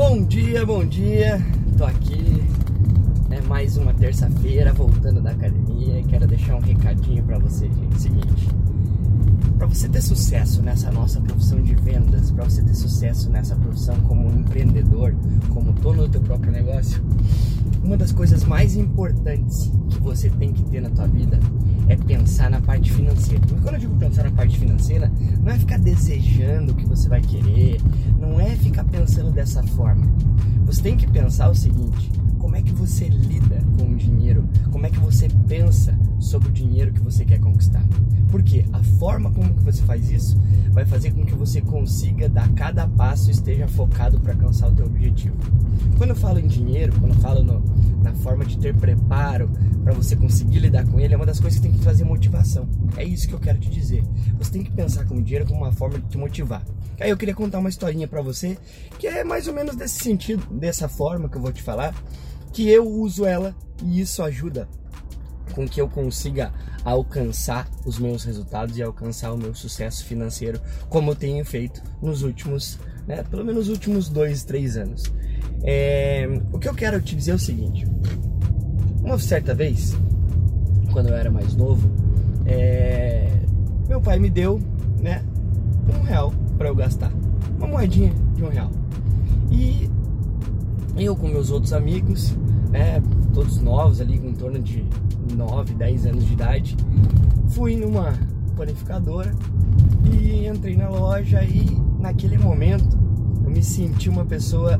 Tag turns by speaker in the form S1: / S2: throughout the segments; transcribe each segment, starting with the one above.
S1: Bom dia, bom dia. Tô aqui. É mais uma terça-feira voltando da academia e quero deixar um recadinho para você, gente. Seguinte, para você ter sucesso nessa nossa profissão de vendas, para você ter sucesso nessa profissão como empreendedor, como dono do teu próprio negócio, uma das coisas mais importantes que você tem que ter na tua vida é pensar na parte financeira. Quando eu digo pensar na parte financeira, não é ficar desejando o que você vai querer, não é ficar pensando dessa forma. Você tem que pensar o seguinte: como é que você lida com o dinheiro? Como é que você pensa dinheiro que você quer conquistar? Porque a forma como que você faz isso vai fazer com que você consiga dar cada passo e esteja focado para alcançar o teu objetivo. Quando eu falo em dinheiro, quando eu falo no, na forma de ter preparo para você conseguir lidar com ele, é uma das coisas que tem que trazer motivação. É isso que eu quero te dizer. Você tem que pensar com o dinheiro como uma forma de te motivar. Aí eu queria contar uma historinha para você que é mais ou menos desse sentido, dessa forma que eu vou te falar, que eu uso ela e isso ajuda com que eu consiga alcançar os meus resultados e alcançar o meu sucesso financeiro, como eu tenho feito nos últimos, né, pelo menos nos últimos dois, três anos. É, o que eu quero te dizer é o seguinte: uma certa vez, quando eu era mais novo, é, meu pai me deu, né, um real para eu gastar, uma moedinha de um real. E eu com meus outros amigos, né, todos novos ali, com em torno de 9, 10 anos de idade, fui numa panificadora e entrei na loja e naquele momento eu me senti uma pessoa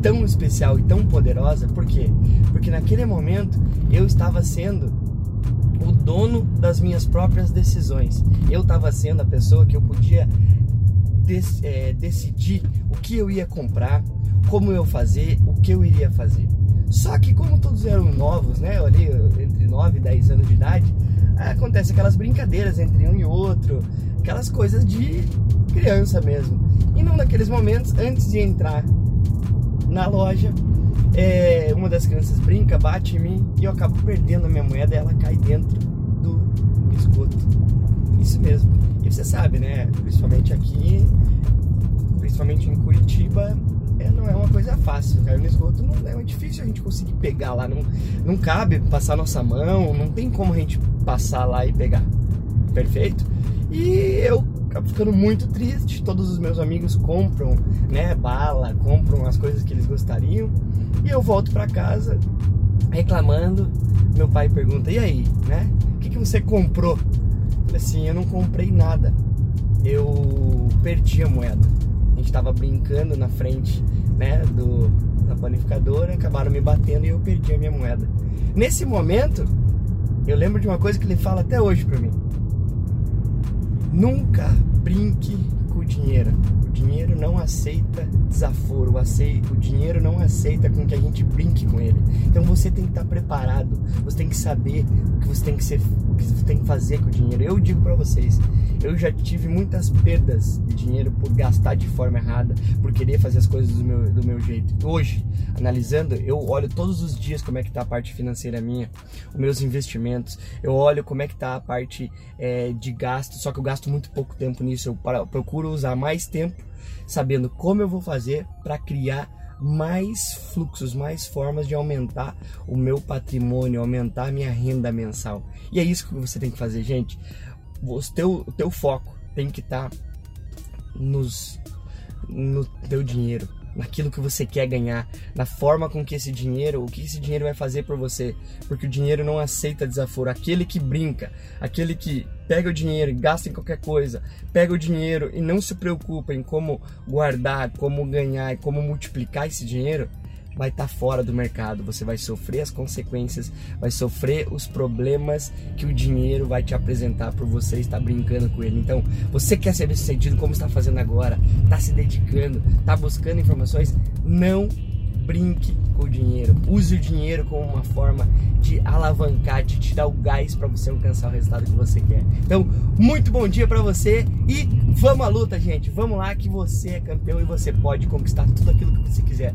S1: tão especial e tão poderosa, por quê? Porque naquele momento eu estava sendo o dono das minhas próprias decisões. Eu estava sendo a pessoa que eu podia é, decidir o que eu ia comprar, como eu fazer, o que eu iria fazer. Só que como todos eram novos, né, ali entre 9 e 10 anos de idade, acontece aquelas brincadeiras entre um e outro, aquelas coisas de criança mesmo. E num daqueles momentos, antes de entrar na loja, é, uma das crianças brinca, bate em mim e eu acabo perdendo a minha moeda e ela cai dentro do esgoto. Isso mesmo. E você sabe, né? Principalmente aqui, principalmente em Curitiba, é, não é uma coisa fácil. Cair no esgoto não é difícil a gente conseguir pegar lá. Não, não cabe passar nossa mão, não tem como a gente passar lá e pegar. Perfeito? E eu acabo ficando muito triste. Todos os meus amigos compram, né, bala, compram as coisas que eles gostariam. E eu volto para casa reclamando. Meu pai pergunta: "E aí, né? O que, que você comprou?" Eu falei assim: "Eu não comprei nada. Eu perdi a moeda." Gente estava brincando na frente, né, do da panificadora, acabaram me batendo e eu perdi a minha moeda. Nesse momento, eu lembro de uma coisa que ele fala até hoje para mim. Nunca brinque com dinheiro. O dinheiro não aceita desaforo, o dinheiro não aceita com que a gente brinque com ele. Então você tem que estar preparado, você tem que saber o que você tem que ser, o que você tem que fazer com o dinheiro. Eu digo para vocês, eu já tive muitas perdas de dinheiro por gastar de forma errada, por querer fazer as coisas do meu, do meu jeito. Hoje, analisando, eu olho todos os dias como é que tá a parte financeira minha, os meus investimentos, eu olho como é que tá a parte é, de gasto, só que eu gasto muito pouco tempo nisso, eu procuro usar mais tempo sabendo como eu vou fazer para criar mais fluxos, mais formas de aumentar o meu patrimônio, aumentar a minha renda mensal. E é isso que você tem que fazer, gente. O teu, o teu foco tem que estar tá nos no teu dinheiro, naquilo que você quer ganhar, na forma com que esse dinheiro, o que esse dinheiro vai fazer por você, porque o dinheiro não aceita desaforo. Aquele que brinca, aquele que pega o dinheiro e gasta em qualquer coisa, pega o dinheiro e não se preocupa em como guardar, como ganhar e como multiplicar esse dinheiro, vai estar tá fora do mercado. Você vai sofrer as consequências, vai sofrer os problemas que o dinheiro vai te apresentar por você estar brincando com ele. Então, você quer ser bem-sucedido como está fazendo agora, está se dedicando, está buscando informações, não brinque com o dinheiro. Use o dinheiro como uma forma de alavancar, de te dar o gás para você alcançar o resultado que você quer. Então, muito bom dia para você e vamos à luta, gente. Vamos lá que você é campeão e você pode conquistar tudo aquilo que você quiser.